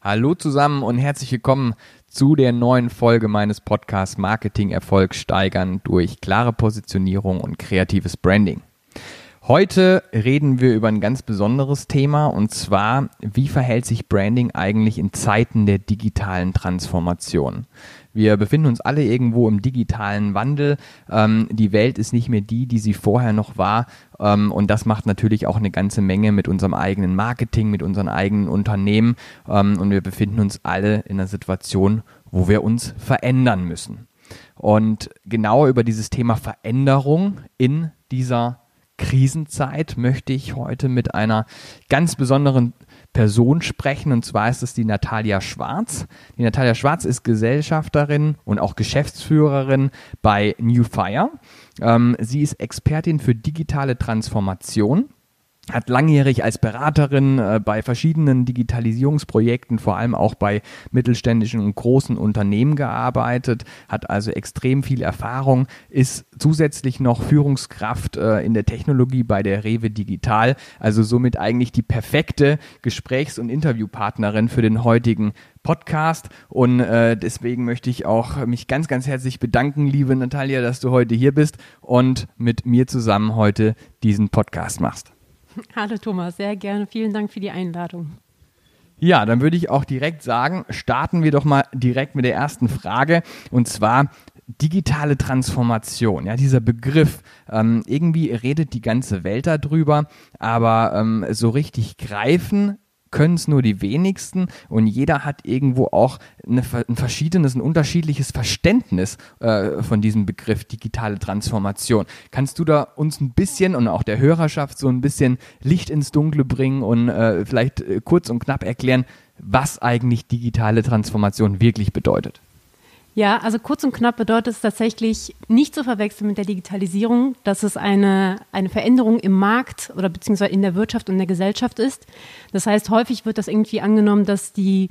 Hallo zusammen und herzlich willkommen zu der neuen Folge meines Podcasts Marketing Erfolg steigern durch klare Positionierung und kreatives Branding. Heute reden wir über ein ganz besonderes Thema und zwar, wie verhält sich Branding eigentlich in Zeiten der digitalen Transformation? Wir befinden uns alle irgendwo im digitalen Wandel. Ähm, die Welt ist nicht mehr die, die sie vorher noch war. Ähm, und das macht natürlich auch eine ganze Menge mit unserem eigenen Marketing, mit unseren eigenen Unternehmen. Ähm, und wir befinden uns alle in einer Situation, wo wir uns verändern müssen. Und genau über dieses Thema Veränderung in dieser Krisenzeit möchte ich heute mit einer ganz besonderen Person sprechen und zwar ist es die Natalia Schwarz. Die Natalia Schwarz ist Gesellschafterin und auch Geschäftsführerin bei New Fire. Ähm, sie ist Expertin für digitale Transformation hat langjährig als Beraterin äh, bei verschiedenen Digitalisierungsprojekten, vor allem auch bei mittelständischen und großen Unternehmen gearbeitet, hat also extrem viel Erfahrung, ist zusätzlich noch Führungskraft äh, in der Technologie bei der Rewe Digital, also somit eigentlich die perfekte Gesprächs- und Interviewpartnerin für den heutigen Podcast und äh, deswegen möchte ich auch mich ganz, ganz herzlich bedanken, liebe Natalia, dass du heute hier bist und mit mir zusammen heute diesen Podcast machst. Hallo Thomas, sehr gerne. Vielen Dank für die Einladung. Ja, dann würde ich auch direkt sagen, starten wir doch mal direkt mit der ersten Frage und zwar digitale Transformation. Ja, dieser Begriff, ähm, irgendwie redet die ganze Welt darüber, aber ähm, so richtig greifen können es nur die wenigsten und jeder hat irgendwo auch eine, ein verschiedenes, ein unterschiedliches Verständnis äh, von diesem Begriff digitale Transformation. Kannst du da uns ein bisschen und auch der Hörerschaft so ein bisschen Licht ins Dunkle bringen und äh, vielleicht äh, kurz und knapp erklären, was eigentlich digitale Transformation wirklich bedeutet? Ja, also kurz und knapp bedeutet es tatsächlich nicht zu verwechseln mit der Digitalisierung, dass es eine, eine Veränderung im Markt oder beziehungsweise in der Wirtschaft und der Gesellschaft ist. Das heißt, häufig wird das irgendwie angenommen, dass die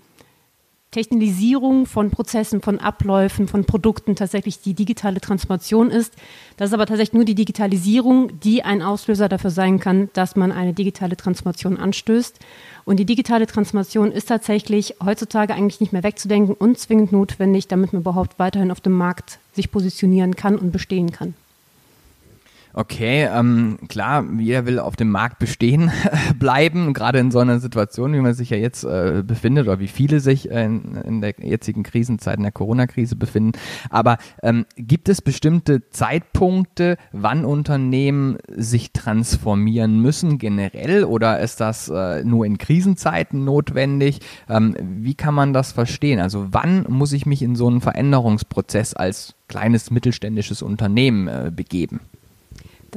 Technisierung von Prozessen, von Abläufen, von Produkten tatsächlich die digitale Transformation ist. Das ist aber tatsächlich nur die Digitalisierung, die ein Auslöser dafür sein kann, dass man eine digitale Transformation anstößt. Und die digitale Transformation ist tatsächlich heutzutage eigentlich nicht mehr wegzudenken und zwingend notwendig, damit man überhaupt weiterhin auf dem Markt sich positionieren kann und bestehen kann. Okay, ähm, klar, jeder will auf dem Markt bestehen bleiben, gerade in so einer Situation, wie man sich ja jetzt äh, befindet oder wie viele sich äh, in, in, der jetzigen Krisenzeit, in der Corona-Krise befinden. Aber ähm, gibt es bestimmte Zeitpunkte, wann Unternehmen sich transformieren müssen generell oder ist das äh, nur in Krisenzeiten notwendig? Ähm, wie kann man das verstehen? Also wann muss ich mich in so einen Veränderungsprozess als kleines mittelständisches Unternehmen äh, begeben?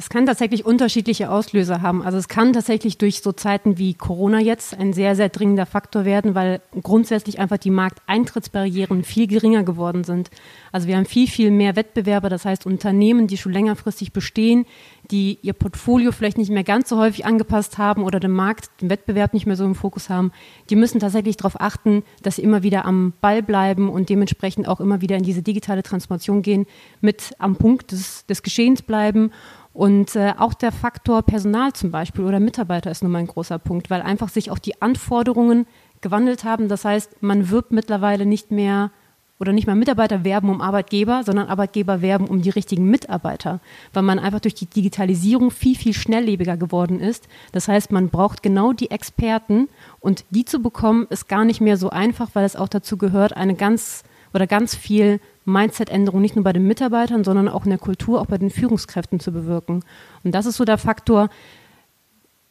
Das kann tatsächlich unterschiedliche Auslöser haben. Also es kann tatsächlich durch so Zeiten wie Corona jetzt ein sehr, sehr dringender Faktor werden, weil grundsätzlich einfach die Markteintrittsbarrieren viel geringer geworden sind. Also wir haben viel, viel mehr Wettbewerber, das heißt Unternehmen, die schon längerfristig bestehen, die ihr Portfolio vielleicht nicht mehr ganz so häufig angepasst haben oder den Markt, den Wettbewerb nicht mehr so im Fokus haben, die müssen tatsächlich darauf achten, dass sie immer wieder am Ball bleiben und dementsprechend auch immer wieder in diese digitale Transformation gehen, mit am Punkt des, des Geschehens bleiben und äh, auch der Faktor Personal zum Beispiel oder Mitarbeiter ist nun mal ein großer Punkt, weil einfach sich auch die Anforderungen gewandelt haben. Das heißt, man wirbt mittlerweile nicht mehr oder nicht mal Mitarbeiter werben um Arbeitgeber, sondern Arbeitgeber werben um die richtigen Mitarbeiter, weil man einfach durch die Digitalisierung viel, viel schnelllebiger geworden ist. Das heißt, man braucht genau die Experten und die zu bekommen ist gar nicht mehr so einfach, weil es auch dazu gehört, eine ganz oder ganz viel Mindset-Änderung nicht nur bei den Mitarbeitern, sondern auch in der Kultur, auch bei den Führungskräften zu bewirken. Und das ist so der Faktor,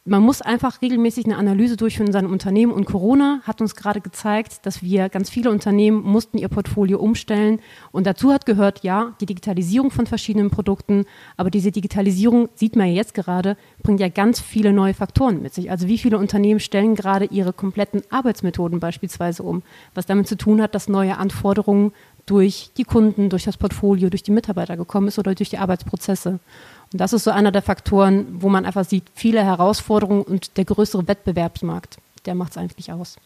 man muss einfach regelmäßig eine Analyse durchführen in seinem Unternehmen und Corona hat uns gerade gezeigt, dass wir ganz viele Unternehmen mussten ihr Portfolio umstellen und dazu hat gehört, ja, die Digitalisierung von verschiedenen Produkten, aber diese Digitalisierung, sieht man ja jetzt gerade, bringt ja ganz viele neue Faktoren mit sich. Also wie viele Unternehmen stellen gerade ihre kompletten Arbeitsmethoden beispielsweise um, was damit zu tun hat, dass neue Anforderungen durch die Kunden, durch das Portfolio, durch die Mitarbeiter gekommen ist oder durch die Arbeitsprozesse. Und das ist so einer der Faktoren, wo man einfach sieht, viele Herausforderungen und der größere Wettbewerbsmarkt, der macht es eigentlich aus.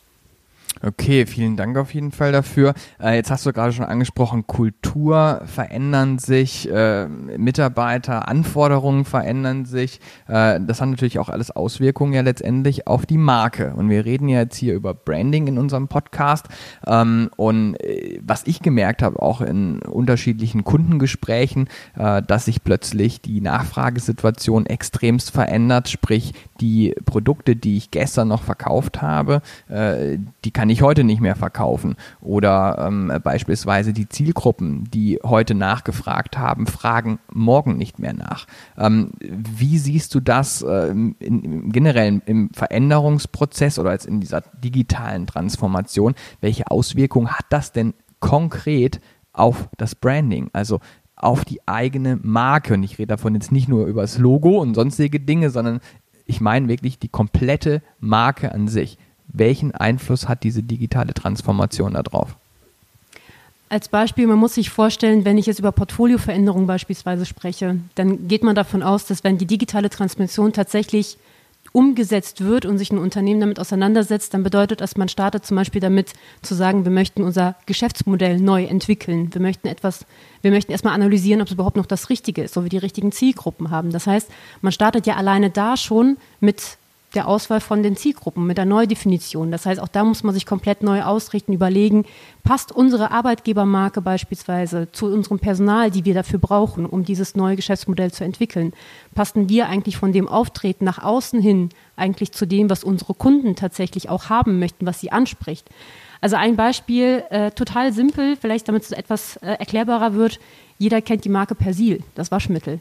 Okay, vielen Dank auf jeden Fall dafür. Äh, jetzt hast du gerade schon angesprochen, Kultur verändern sich, äh, Mitarbeiter, Anforderungen verändern sich. Äh, das hat natürlich auch alles Auswirkungen ja letztendlich auf die Marke. Und wir reden ja jetzt hier über Branding in unserem Podcast. Ähm, und äh, was ich gemerkt habe, auch in unterschiedlichen Kundengesprächen, äh, dass sich plötzlich die Nachfragesituation extremst verändert. Sprich, die Produkte, die ich gestern noch verkauft habe, äh, die kann ich ich heute nicht mehr verkaufen. Oder ähm, beispielsweise die Zielgruppen, die heute nachgefragt haben, fragen morgen nicht mehr nach. Ähm, wie siehst du das äh, in, in, generell im Veränderungsprozess oder jetzt in dieser digitalen Transformation? Welche Auswirkungen hat das denn konkret auf das Branding? Also auf die eigene Marke. Und ich rede davon jetzt nicht nur über das Logo und sonstige Dinge, sondern ich meine wirklich die komplette Marke an sich welchen Einfluss hat diese digitale Transformation darauf? Als Beispiel, man muss sich vorstellen, wenn ich jetzt über Portfolioveränderungen beispielsweise spreche, dann geht man davon aus, dass wenn die digitale Transformation tatsächlich umgesetzt wird und sich ein Unternehmen damit auseinandersetzt, dann bedeutet das, man startet zum Beispiel damit zu sagen, wir möchten unser Geschäftsmodell neu entwickeln. Wir möchten etwas, wir möchten erstmal analysieren, ob es überhaupt noch das Richtige ist, so wie die richtigen Zielgruppen haben. Das heißt, man startet ja alleine da schon mit der Auswahl von den Zielgruppen, mit der Neudefinition. Das heißt, auch da muss man sich komplett neu ausrichten, überlegen, passt unsere Arbeitgebermarke beispielsweise zu unserem Personal, die wir dafür brauchen, um dieses neue Geschäftsmodell zu entwickeln? Passen wir eigentlich von dem Auftreten nach außen hin eigentlich zu dem, was unsere Kunden tatsächlich auch haben möchten, was sie anspricht? Also ein Beispiel, äh, total simpel, vielleicht damit es etwas äh, erklärbarer wird. Jeder kennt die Marke Persil, das Waschmittel.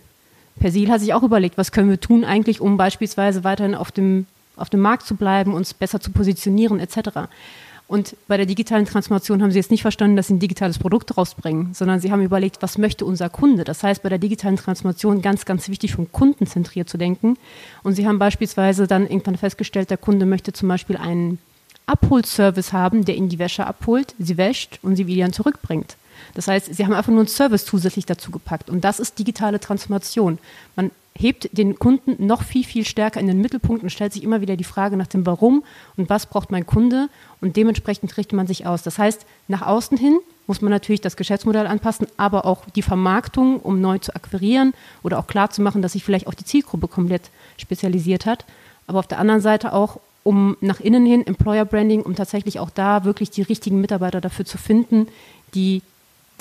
Persil hat sich auch überlegt, was können wir tun eigentlich, um beispielsweise weiterhin auf dem, auf dem Markt zu bleiben, uns besser zu positionieren etc. Und bei der digitalen Transformation haben sie jetzt nicht verstanden, dass sie ein digitales Produkt rausbringen, sondern sie haben überlegt, was möchte unser Kunde. Das heißt, bei der digitalen Transformation ganz, ganz wichtig, schon kundenzentriert zu denken. Und sie haben beispielsweise dann irgendwann festgestellt, der Kunde möchte zum Beispiel einen Abholservice haben, der ihnen die Wäsche abholt, sie wäscht und sie wieder zurückbringt. Das heißt, sie haben einfach nur einen Service zusätzlich dazu gepackt. Und das ist digitale Transformation. Man hebt den Kunden noch viel, viel stärker in den Mittelpunkt und stellt sich immer wieder die Frage nach dem Warum und was braucht mein Kunde und dementsprechend richtet man sich aus. Das heißt, nach außen hin muss man natürlich das Geschäftsmodell anpassen, aber auch die Vermarktung, um neu zu akquirieren oder auch klar zu machen, dass sich vielleicht auch die Zielgruppe komplett spezialisiert hat. Aber auf der anderen Seite auch, um nach innen hin Employer Branding, um tatsächlich auch da wirklich die richtigen Mitarbeiter dafür zu finden, die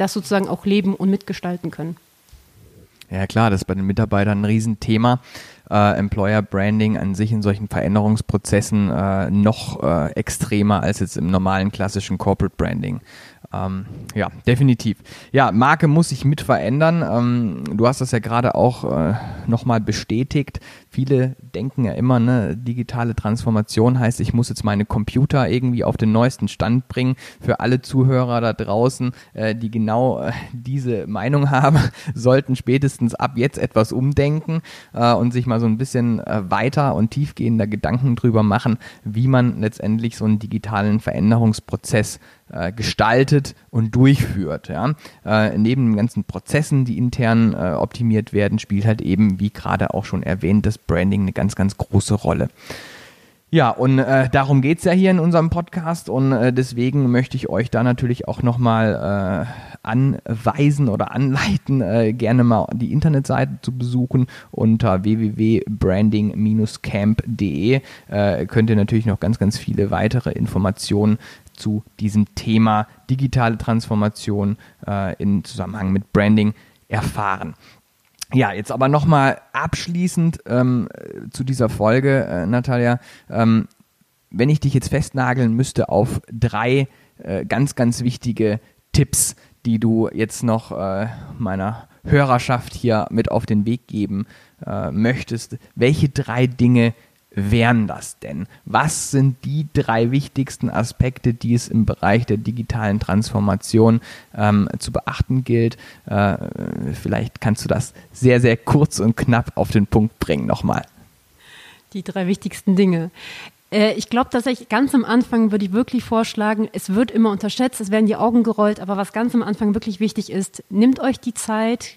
das sozusagen auch leben und mitgestalten können. Ja klar, das ist bei den Mitarbeitern ein Riesenthema. Äh, Employer Branding an sich in solchen Veränderungsprozessen äh, noch äh, extremer als jetzt im normalen klassischen Corporate Branding. Ähm, ja, definitiv. Ja, Marke muss sich mit verändern. Ähm, du hast das ja gerade auch äh, nochmal bestätigt. Viele denken ja immer, ne, digitale Transformation heißt, ich muss jetzt meine Computer irgendwie auf den neuesten Stand bringen. Für alle Zuhörer da draußen, äh, die genau äh, diese Meinung haben, sollten spätestens ab jetzt etwas umdenken äh, und sich mal so ein bisschen äh, weiter und tiefgehender Gedanken drüber machen, wie man letztendlich so einen digitalen Veränderungsprozess äh, gestaltet und durchführt. Ja? Äh, neben den ganzen Prozessen, die intern äh, optimiert werden, spielt halt eben, wie gerade auch schon erwähnt, das Branding eine ganz, ganz große Rolle. Ja, und äh, darum geht's ja hier in unserem Podcast und äh, deswegen möchte ich euch da natürlich auch nochmal äh, anweisen oder anleiten, äh, gerne mal die Internetseite zu besuchen unter www.branding-camp.de äh, könnt ihr natürlich noch ganz, ganz viele weitere Informationen zu diesem Thema digitale Transformation äh, in Zusammenhang mit Branding erfahren. Ja, jetzt aber nochmal abschließend ähm, zu dieser Folge, äh, Natalia. Ähm, wenn ich dich jetzt festnageln müsste auf drei äh, ganz, ganz wichtige Tipps, die du jetzt noch äh, meiner Hörerschaft hier mit auf den Weg geben äh, möchtest, welche drei Dinge wären das denn? Was sind die drei wichtigsten Aspekte, die es im Bereich der digitalen Transformation ähm, zu beachten gilt? Äh, vielleicht kannst du das sehr, sehr kurz und knapp auf den Punkt bringen nochmal. Die drei wichtigsten Dinge. Äh, ich glaube tatsächlich, ganz am Anfang würde ich wirklich vorschlagen, es wird immer unterschätzt, es werden die Augen gerollt, aber was ganz am Anfang wirklich wichtig ist, nehmt euch die Zeit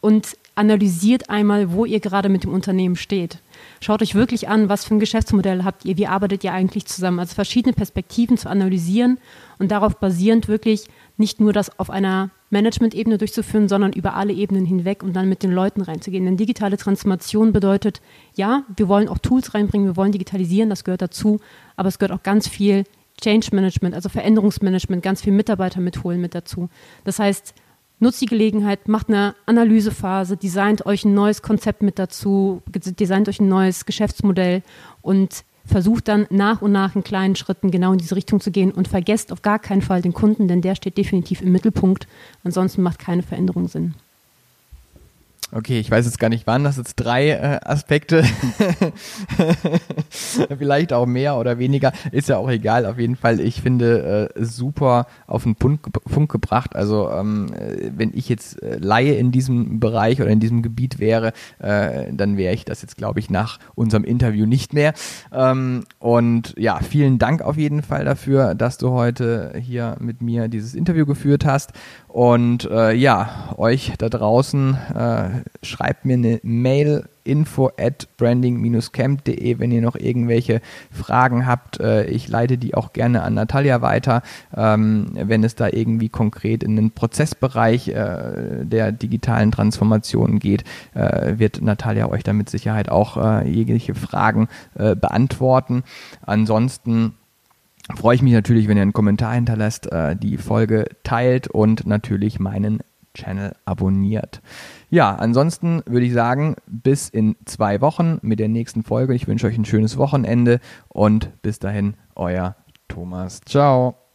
und analysiert einmal, wo ihr gerade mit dem Unternehmen steht. Schaut euch wirklich an, was für ein Geschäftsmodell habt ihr, wie arbeitet ihr eigentlich zusammen. Also verschiedene Perspektiven zu analysieren und darauf basierend wirklich nicht nur das auf einer Management-Ebene durchzuführen, sondern über alle Ebenen hinweg und dann mit den Leuten reinzugehen. Denn digitale Transformation bedeutet, ja, wir wollen auch Tools reinbringen, wir wollen digitalisieren, das gehört dazu, aber es gehört auch ganz viel Change Management, also Veränderungsmanagement, ganz viel Mitarbeiter mitholen mit dazu. Das heißt, nutzt die Gelegenheit, macht eine Analysephase, designt euch ein neues Konzept mit dazu, designt euch ein neues Geschäftsmodell und versucht dann nach und nach in kleinen Schritten genau in diese Richtung zu gehen und vergesst auf gar keinen Fall den Kunden, denn der steht definitiv im Mittelpunkt. Ansonsten macht keine Veränderung Sinn. Okay, ich weiß jetzt gar nicht, waren das jetzt drei äh, Aspekte? Vielleicht auch mehr oder weniger, ist ja auch egal. Auf jeden Fall, ich finde äh, super auf den Punkt, Punkt gebracht. Also ähm, äh, wenn ich jetzt äh, Laie in diesem Bereich oder in diesem Gebiet wäre, äh, dann wäre ich das jetzt, glaube ich, nach unserem Interview nicht mehr. Ähm, und ja, vielen Dank auf jeden Fall dafür, dass du heute hier mit mir dieses Interview geführt hast. Und äh, ja, euch da draußen, äh, schreibt mir eine Mail info at branding-camp.de, wenn ihr noch irgendwelche Fragen habt. Äh, ich leite die auch gerne an Natalia weiter, ähm, wenn es da irgendwie konkret in den Prozessbereich äh, der digitalen Transformation geht, äh, wird Natalia euch da mit Sicherheit auch äh, jegliche Fragen äh, beantworten. Ansonsten freue ich mich natürlich, wenn ihr einen Kommentar hinterlasst, die Folge teilt und natürlich meinen Channel abonniert. Ja, ansonsten würde ich sagen, bis in zwei Wochen mit der nächsten Folge. Ich wünsche euch ein schönes Wochenende und bis dahin, euer Thomas. Ciao.